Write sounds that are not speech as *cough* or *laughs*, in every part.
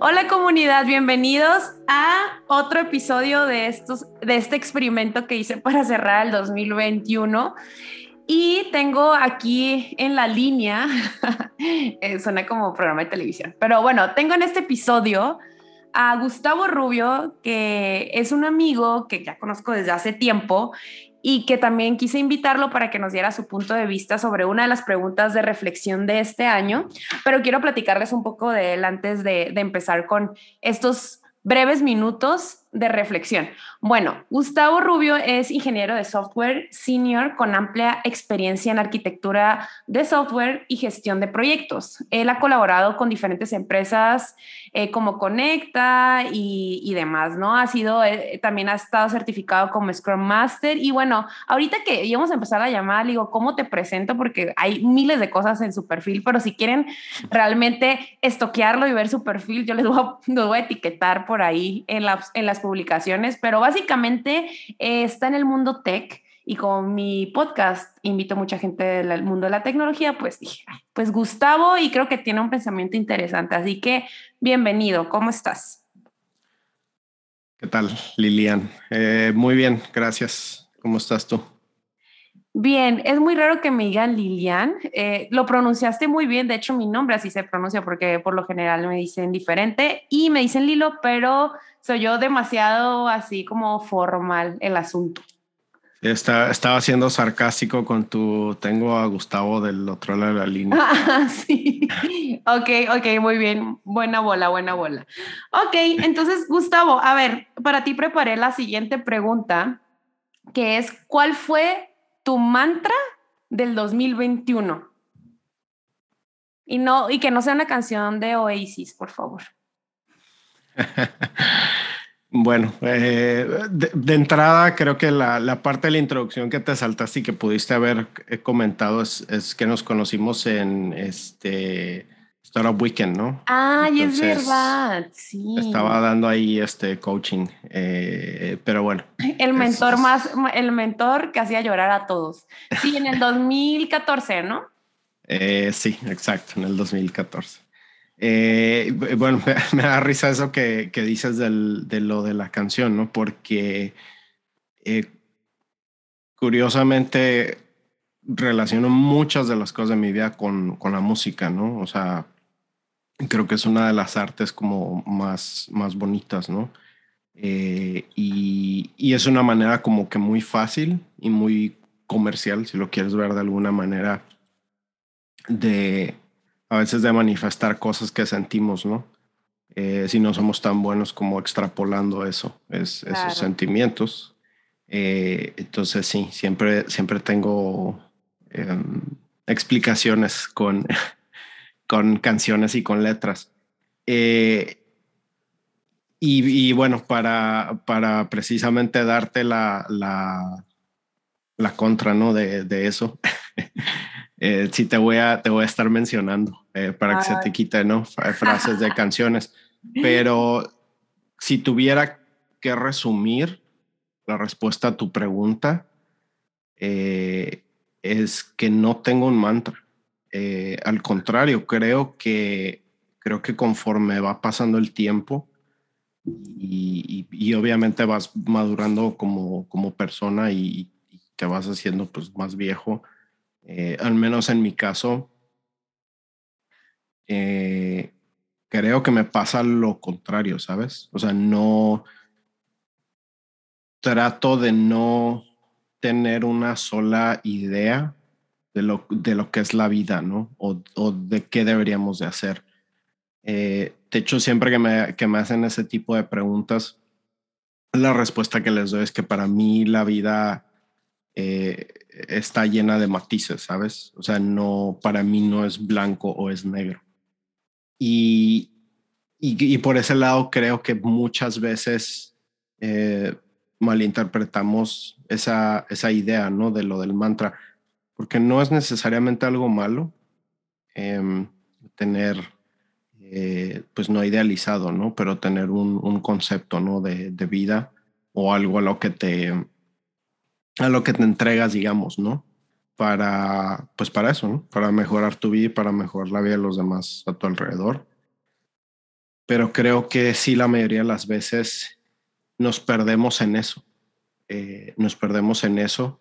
Hola comunidad, bienvenidos a otro episodio de, estos, de este experimento que hice para cerrar el 2021. Y tengo aquí en la línea, *laughs* eh, suena como programa de televisión, pero bueno, tengo en este episodio a Gustavo Rubio, que es un amigo que ya conozco desde hace tiempo y que también quise invitarlo para que nos diera su punto de vista sobre una de las preguntas de reflexión de este año, pero quiero platicarles un poco de él antes de, de empezar con estos breves minutos de reflexión. Bueno, Gustavo Rubio es ingeniero de software senior con amplia experiencia en arquitectura de software y gestión de proyectos. Él ha colaborado con diferentes empresas eh, como Conecta y, demás, ¿no? Ha sido, eh, también ha estado certificado como Scrum Master y bueno, ahorita que íbamos a empezar la llamada, digo, ¿cómo te presento? Porque hay miles de cosas en su perfil, pero si quieren realmente estoquearlo y ver su perfil, yo les voy a, *laughs* etiquetar por ahí en, en las publicaciones pero básicamente eh, está en el mundo tech y con mi podcast invito mucha gente del mundo de la tecnología, pues dije, pues Gustavo y creo que tiene un pensamiento interesante, así que bienvenido, ¿cómo estás? ¿Qué tal, Lilian? Eh, muy bien, gracias. ¿Cómo estás tú? Bien, es muy raro que me digan Lilian. Eh, lo pronunciaste muy bien. De hecho, mi nombre así se pronuncia porque por lo general me dicen diferente y me dicen Lilo, pero soy yo demasiado así como formal el asunto. Está, estaba siendo sarcástico con tu tengo a Gustavo del otro lado de la línea. *laughs* Ah, sí. Ok, ok, muy bien. Buena bola, buena bola. Ok, entonces, Gustavo, a ver, para ti preparé la siguiente pregunta, que es, ¿cuál fue tu mantra del 2021. Y, no, y que no sea una canción de Oasis, por favor. *laughs* bueno, eh, de, entrada creo que la, parte de la introducción que te saltaste y que pudiste haber eh, comentado es que nos conocimos en este Startup Weekend, ¿no? Ay, es verdad, sí. Estaba dando ahí este coaching, eh, pero bueno. El mentor más, el mentor que hacía llorar a todos. Sí, en el *laughs* 2014, ¿no? Eh, sí, exacto, en el 2014. Eh, bueno, *laughs* me, da risa eso que, que dices del, de lo de la canción, ¿no? Porque curiosamente relaciono muchas de las cosas de mi vida con, con la música, ¿no? O sea, creo que es una de las artes como más, más bonitas, ¿no? Eh, y, y, es una manera como que muy fácil y muy comercial, si lo quieres ver de alguna manera, de a veces de manifestar cosas que sentimos, ¿no? Eh, si no somos tan buenos como extrapolando eso, es, esos sentimientos. Eh, entonces sí, siempre, siempre tengo em, explicaciones con, con canciones y con letras. Eh, y, bueno, para, para precisamente darte la, la, la contra ¿no? de, de eso, *laughs* eh, sí te voy, a, te voy a estar mencionando eh, para que se te quite ¿no? frases de canciones. Pero si tuviera que resumir la respuesta a tu pregunta, es que no tengo un mantra. Eh, al contrario, creo que, creo que conforme va pasando el tiempo y, obviamente vas madurando como, como persona y, te vas haciendo pues más viejo, eh, al menos en mi caso, eh, creo que me pasa lo contrario, ¿sabes? O sea, no trato de no tener una sola idea de lo, de lo que es la vida, ¿no? O, de qué deberíamos de hacer. Eh, de hecho, siempre que me, que me hacen ese tipo de preguntas, la respuesta que les doy es que para mí la vida eh, está llena de matices, ¿sabes? O sea, no, para mí no es blanco o es negro. Y, y, y por ese lado creo que muchas veces eh, malinterpretamos esa, esa idea, ¿no? De lo del mantra porque no es necesariamente algo malo em, tener, eh, pues no idealizado, ¿no? Pero tener un, un concepto, ¿no? De, de, vida o algo a lo que te, a lo que te entregas, digamos, ¿no? Para, pues para eso, ¿no? Para mejorar tu vida y para mejorar la vida de los demás a tu alrededor. pero creo que sí la mayoría de las veces nos perdemos en eso, eh, nos perdemos en eso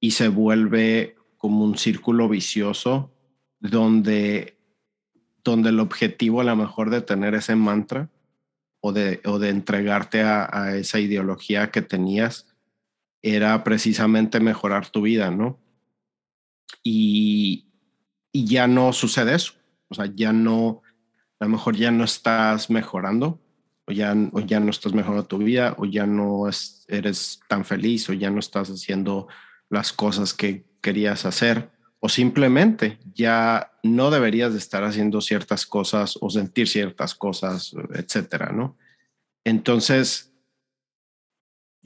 y se vuelve como un círculo vicioso donde, donde el objetivo a lo mejor de tener ese mantra o de, o de entregarte a, esa ideología que tenías era precisamente mejorar tu vida, ¿no? Y, ya no sucede eso. O sea, ya no, a lo mejor ya no estás mejorando, o ya, ya no estás mejorando tu vida, o ya no eres tan feliz, o ya no estás haciendo las cosas que querías hacer, o simplemente ya no deberías de estar haciendo ciertas cosas o sentir ciertas cosas, etcétera, ¿no? Entonces,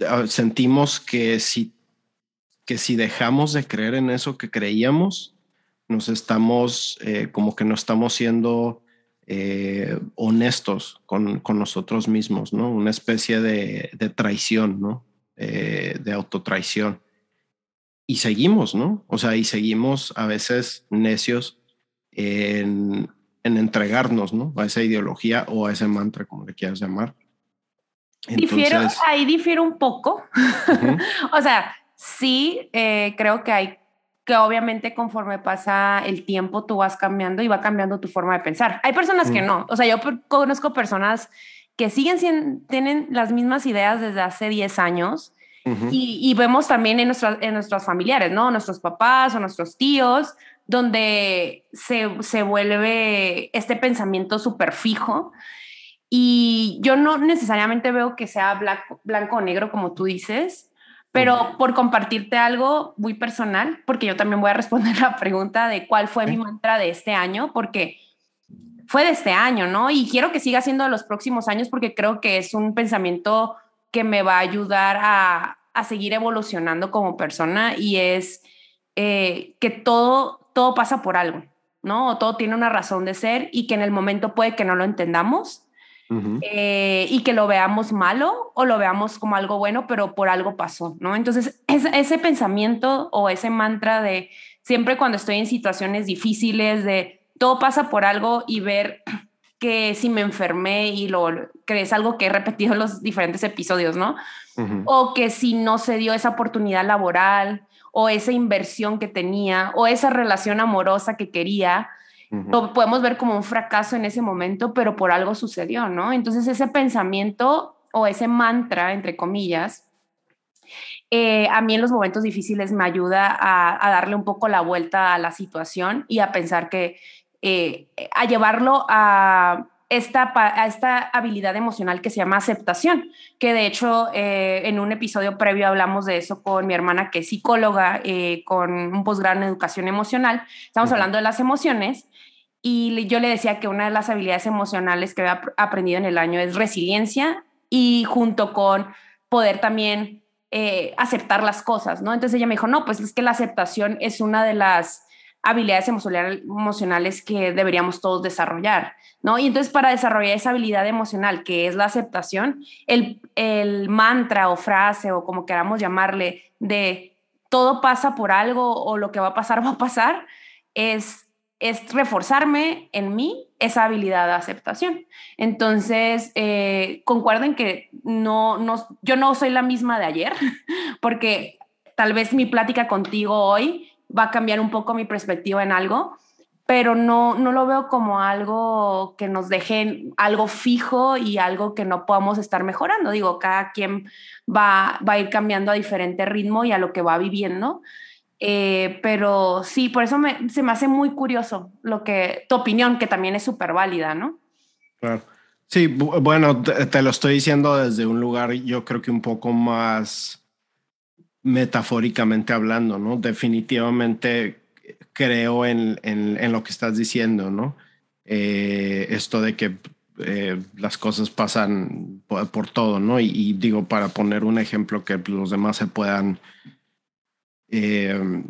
ah, sentimos que si, que si dejamos de creer en eso que creíamos, nos estamos, eh, como que no estamos siendo eh, honestos con, con, nosotros mismos, ¿no? Una especie de, de traición, ¿no? Eh, de autotraición. Y seguimos, ¿no? O sea, y seguimos a veces necios en, en entregarnos, ¿no? A esa ideología o a ese mantra, como le quieras llamar. difiero, ahí difiero un poco. *laughs* o sea, sí, creo que hay que obviamente conforme pasa el tiempo tú vas cambiando y va cambiando tu forma de pensar. Hay personas que no, o sea, yo conozco personas que siguen siendo, tienen las mismas ideas desde hace 10 años y, vemos también en, en nuestros familiares, ¿no? Nuestros papás o nuestros tíos, donde se, se vuelve este pensamiento súper fijo. Y yo no necesariamente veo que sea blanco, blanco o negro, como tú dices, pero por compartirte algo muy personal, porque yo también voy a responder *laughs* la pregunta de cuál fue mi mantra de este año, porque fue de este año, ¿no? Y quiero que siga siendo de los próximos años porque creo que es un pensamiento que me va a ayudar a, a seguir evolucionando como persona y es eh, que todo, todo pasa por algo, ¿no? O todo tiene una razón de ser y que en el momento puede que no lo entendamos, eh, y que lo veamos malo o lo veamos como algo bueno, pero por algo pasó, ¿no? Entonces, ese pensamiento o ese mantra de siempre cuando estoy en situaciones difíciles, de todo pasa por algo y ver que si me enfermé y lo que es algo que he repetido en los diferentes episodios, ¿no? O que si no se dio esa oportunidad laboral o esa inversión que tenía o esa relación amorosa que quería, lo podemos ver como un fracaso en ese momento, pero por algo sucedió, ¿no? Entonces ese pensamiento o ese mantra, entre comillas, eh, a mí en los momentos difíciles me ayuda a, darle un poco la vuelta a la situación y a pensar que, eh, a llevarlo a esta, a esta habilidad emocional que se llama aceptación, que de hecho eh, en un episodio previo hablamos de eso con mi hermana que es psicóloga con un posgrado en educación emocional. Estamos hablando de las emociones y yo le decía que una de las habilidades emocionales que había aprendido en el año es resiliencia y junto con poder también eh, aceptar las cosas, ¿no? Entonces ella me dijo, no, pues es que la aceptación es una de las habilidades emocionales que deberíamos todos desarrollar, ¿no? Y entonces para desarrollar esa habilidad emocional que es la aceptación, el, el mantra o frase o como queramos llamarle de todo pasa por algo o lo que va a pasar *laughs* va a pasar, es es reforzarme en mí esa habilidad de aceptación. Entonces, eh, concuerden que no, no, yo no soy la misma de ayer, *laughs* porque tal vez mi plática contigo hoy va a cambiar un poco mi perspectiva en algo, pero no, no lo veo como algo que nos deje algo fijo y algo que no podamos estar mejorando. Digo, cada quien va, va a ir cambiando a diferente ritmo y a lo que va viviendo. Eh, pero sí, por eso se me hace muy curioso lo que tu opinión, que también es súper válida, ¿no? Claro. Sí, bueno, te, lo estoy diciendo desde un lugar, yo creo que un poco más metafóricamente hablando, ¿no? Definitivamente creo en, en, lo que estás diciendo, ¿no? Eh, esto de que eh, las cosas pasan por, todo, ¿no? Y, y, digo, para poner un ejemplo que los demás se puedan eh,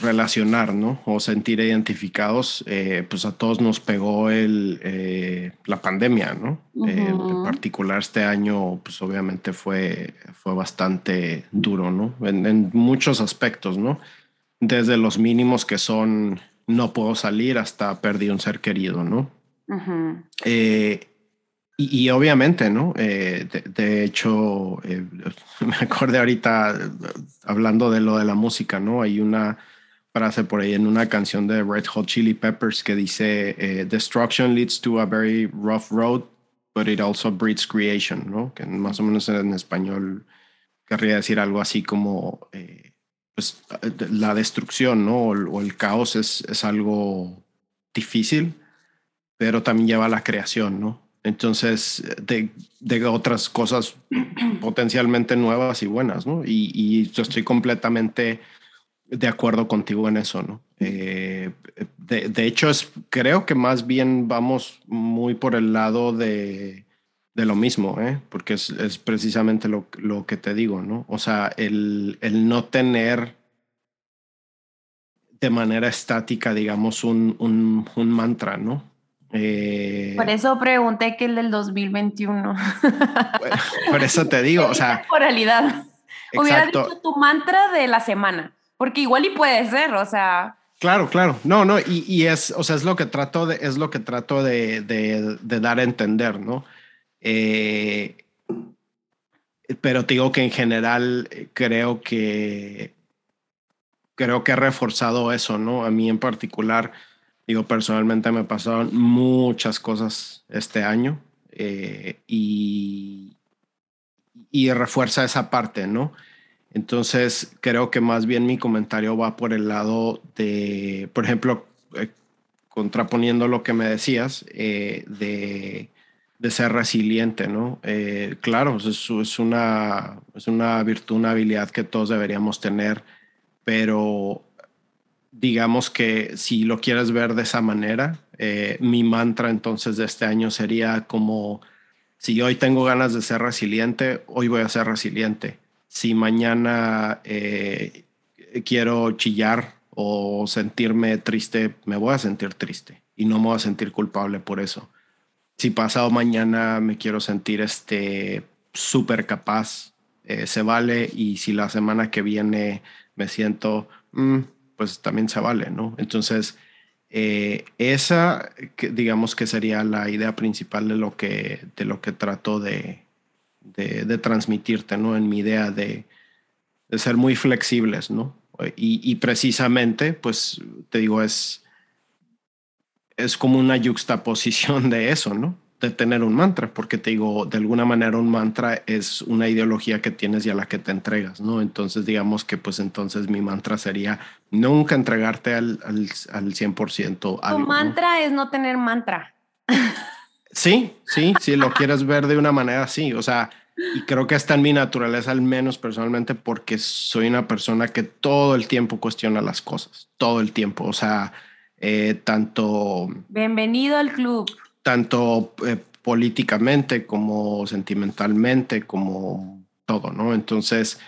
relacionar, ¿no? O sentir identificados, eh, pues a todos nos pegó el, eh, la pandemia, ¿no? en particular este año, pues obviamente fue, fue bastante duro, ¿no? En, muchos aspectos, ¿no? Desde los mínimos que son no puedo salir hasta perdí un ser querido, ¿no? Y, obviamente, ¿no? Eh, de, hecho, eh, *laughs* me acordé ahorita hablando de lo de la música, ¿no? Hay una frase por ahí en una canción de Red Hot Chili Peppers que dice, eh, Destruction leads to a very rough road, but it also breeds creation, ¿no? Que más o menos en español querría decir algo así como, pues la destrucción, ¿no? O, el caos es, es algo difícil, pero también lleva a la creación, ¿no? Entonces, de, de otras cosas potencialmente nuevas y buenas, ¿no? Y, yo estoy completamente de acuerdo contigo en eso, ¿no? Eh, de, de, hecho, es, creo que más bien vamos muy por el lado de, de lo mismo, ¿eh? Porque es, es precisamente lo, lo, que te digo, ¿no? O sea, el, el no tener de manera estática, digamos, un, un, un mantra, ¿no? Eh, por eso pregunté que el del 2021. por eso te digo, o *laughs* sea. Temporalidad. Hubiera dicho tu mantra de la semana, porque igual y puede ser, o sea. Claro, claro. No, no, y, y es, o sea, es lo que trato de, es lo que trato de, de, de dar a entender, ¿no? Eh, pero te digo que en general eh, creo que creo que he reforzado eso, ¿no? A mí en particular Digo, personalmente me pasaron muchas cosas este año eh, y, y refuerza esa parte, ¿no? Entonces, creo que más bien mi comentario va por el lado de, por ejemplo, eh, contraponiendo lo que me decías, eh, de, de, ser resiliente, ¿no? claro, es, es, una, es una virtud, una habilidad que todos deberíamos tener, pero digamos que si lo quieres ver de esa manera, eh, mi mantra entonces de este año sería como, si hoy tengo ganas de ser resiliente, hoy voy a ser resiliente. Si mañana eh, quiero chillar o sentirme triste, me voy a sentir triste y no me voy a sentir culpable por eso. Si pasado mañana me quiero sentir este súper capaz, eh, se vale. Y si la semana que viene me siento, mm, pues también se vale, ¿no? Entonces, eh, esa, digamos que sería la idea principal de lo que, de lo que trato de, de, transmitirte, ¿no? En mi idea de, de ser muy flexibles, ¿no? Y, y, precisamente, pues, te digo, es, es como una yuxtaposición de eso, ¿no? De tener un mantra, porque te digo, de alguna manera un mantra es una ideología que tienes y a la que te entregas, ¿no? Entonces, digamos que pues entonces mi mantra sería nunca entregarte al, al, al 100%. Algo, tu mantra es no tener mantra. *laughs* Sí, sí, si lo quieres ver de una manera así, o sea, y creo que está en mi naturaleza, al menos personalmente, porque soy una persona que todo el tiempo cuestiona las cosas, todo el tiempo, o sea, eh, tanto... Bienvenido al club tanto eh, políticamente como sentimentalmente, como todo, ¿no? Entonces,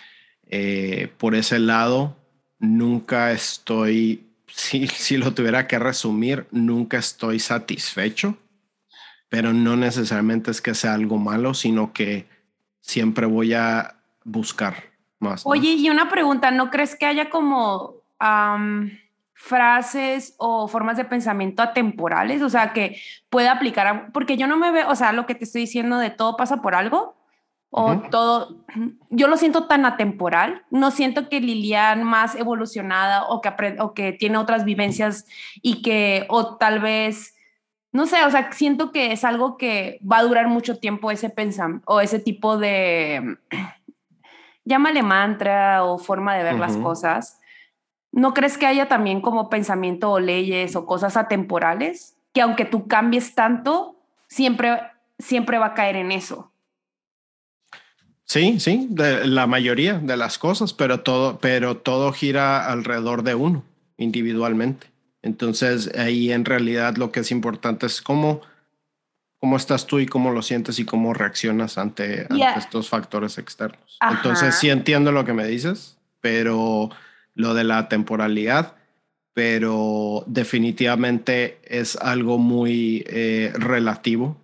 eh, por ese lado, nunca estoy, *laughs* si, si lo tuviera que resumir, nunca estoy satisfecho, pero no necesariamente es que sea algo malo, sino que siempre voy a buscar más. Oye, y una pregunta, ¿no crees que haya como frases o formas de pensamiento atemporales, o sea, que pueda aplicar, porque yo no me veo, o sea, lo que te estoy diciendo de todo pasa por algo, o todo, yo lo siento tan atemporal, no siento que Lilian más evolucionada o que, o que tiene otras vivencias y que, o tal vez, no sé, o sea, siento que es algo que va a durar mucho tiempo ese pensamiento o ese tipo de, *clears throat* llámale mantra o forma de ver las cosas ¿No crees que haya también como pensamiento o leyes o cosas atemporales que aunque tú cambies tanto, siempre, siempre va a caer en eso? Sí, sí, de la mayoría de las cosas, pero todo, pero todo gira alrededor de uno individualmente. Entonces ahí en realidad lo que es importante es cómo, cómo estás tú y cómo lo sientes y cómo reaccionas ante, estos factores externos. Entonces sí entiendo lo que me dices, pero lo de la temporalidad, pero definitivamente es algo muy eh, relativo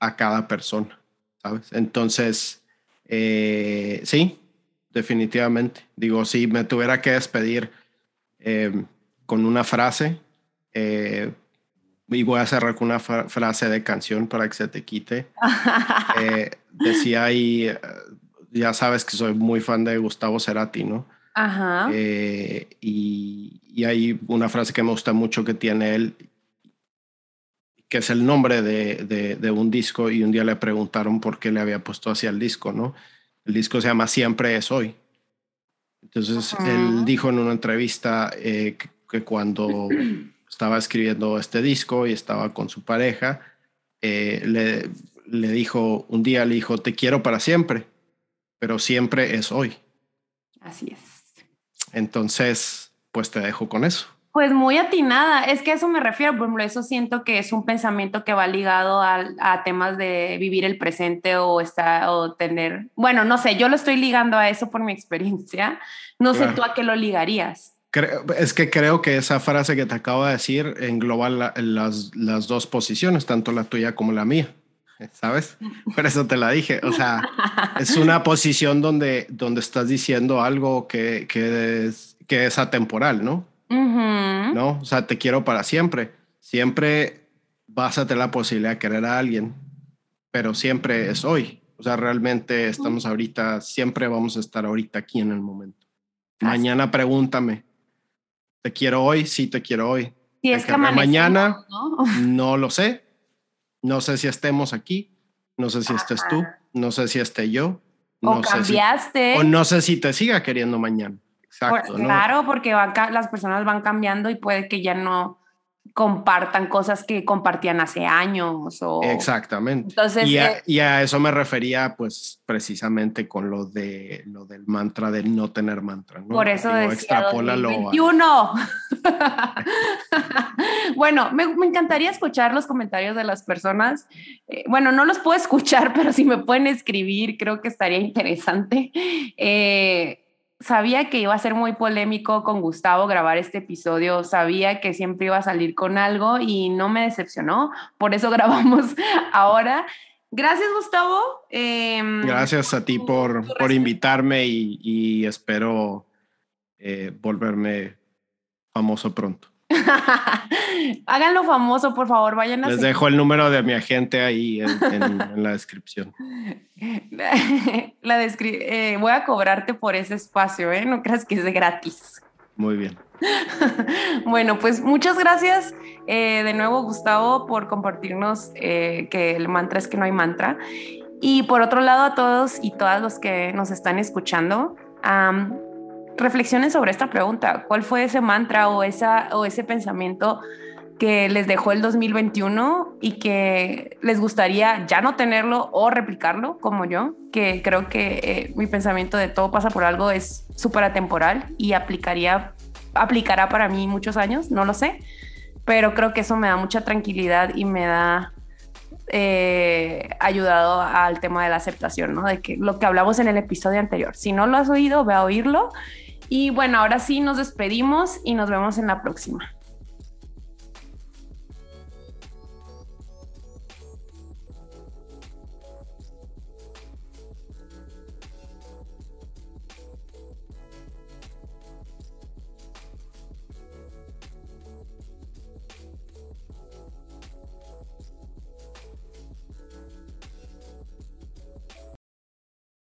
a cada persona, ¿sabes? Entonces, eh, sí, definitivamente. Digo, si me tuviera que despedir eh, con una frase, y voy a cerrar con una frase de canción para que se te quite. *laughs* Decía ahí, ya sabes que soy muy fan de Gustavo Cerati, ¿no? Ajá. Eh, y, y, hay una frase que me gusta mucho que tiene él, que es el nombre de, de, un disco, y un día le preguntaron por qué le había puesto así al disco, ¿no? El disco se llama Siempre es hoy. Entonces, él dijo en una entrevista que, que cuando *clears throat* estaba escribiendo este disco y estaba con su pareja, eh, le, le dijo, un día le dijo, te quiero para siempre, pero siempre es hoy. Así es. Entonces, pues te dejo con eso. Pues muy atinada, es que a eso me refiero, por ejemplo, eso siento que es un pensamiento que va ligado a, a temas de vivir el presente o, está, o tener, bueno, no sé, yo lo estoy ligando a eso por mi experiencia, no sé tú a qué lo ligarías. Es que creo que esa frase que te acabo de decir engloba las, las, dos posiciones, tanto la tuya como la mía, *laughs* ¿sabes? Por eso te la dije. O sea, es una posición donde, donde estás diciendo algo que, que, es, que es atemporal, ¿no? ¿No? O sea, te quiero para siempre. Siempre vas a tener la posibilidad de querer a alguien, pero siempre es hoy. O sea, realmente estamos ahorita, siempre vamos a estar ahorita aquí en el momento. Mañana pregúntame, te quiero hoy, sí te quiero hoy. Si es que mañana, *laughs* ¿no? lo sé. No sé si estemos aquí, no sé si estés tú, no sé si esté yo. No o cambiaste. o no sé si te siga queriendo mañana. Exacto. Claro, porque las personas van cambiando y puede que ya no compartan cosas que compartían hace años. O... Exactamente. Entonces, eh, y, a, eso me refería, pues, precisamente con lo de lo del mantra de no tener mantra. ¿no? Por eso decía extrapólalo 2021. *laughs* bueno, me, encantaría escuchar los comentarios de las personas. Eh, bueno, no los puedo *laughs* escuchar, pero si me pueden escribir, creo que estaría interesante. Eh, sabía que iba a ser muy polémico con Gustavo grabar este episodio, sabía que siempre iba a salir con algo y no me decepcionó, por eso *laughs* grabamos ahora. Gracias, Gustavo. Em, Gracias a ti por, por invitarme y, espero eh, volverme famoso pronto. *laughs* Háganlo famoso, por favor, vayan a... Les dejo el número de mi agente ahí en, la descripción. *laughs* la eh, voy a cobrarte por ese espacio, ¿eh? No creas que es gratis. Muy bien. *laughs* bueno, pues muchas gracias eh, de nuevo, Gustavo, por compartirnos eh, que el mantra es que no hay mantra. Y por otro lado, a todos y todas los que nos están escuchando, reflexionen sobre esta pregunta. ¿Cuál fue ese mantra o, esa, o ese pensamiento que les dejó el 2021 y que les gustaría ya no tenerlo o replicarlo como yo? Que creo que eh, mi pensamiento de todo pasa por algo es súper atemporal y aplicaría, aplicará para mí muchos años, no lo sé, pero creo que eso me da mucha tranquilidad y me da eh, ayudado al tema de la aceptación, ¿no? De que lo que hablamos en el episodio anterior. Si no lo has oído, ve a oírlo y bueno, ahora sí nos despedimos y nos vemos en la próxima.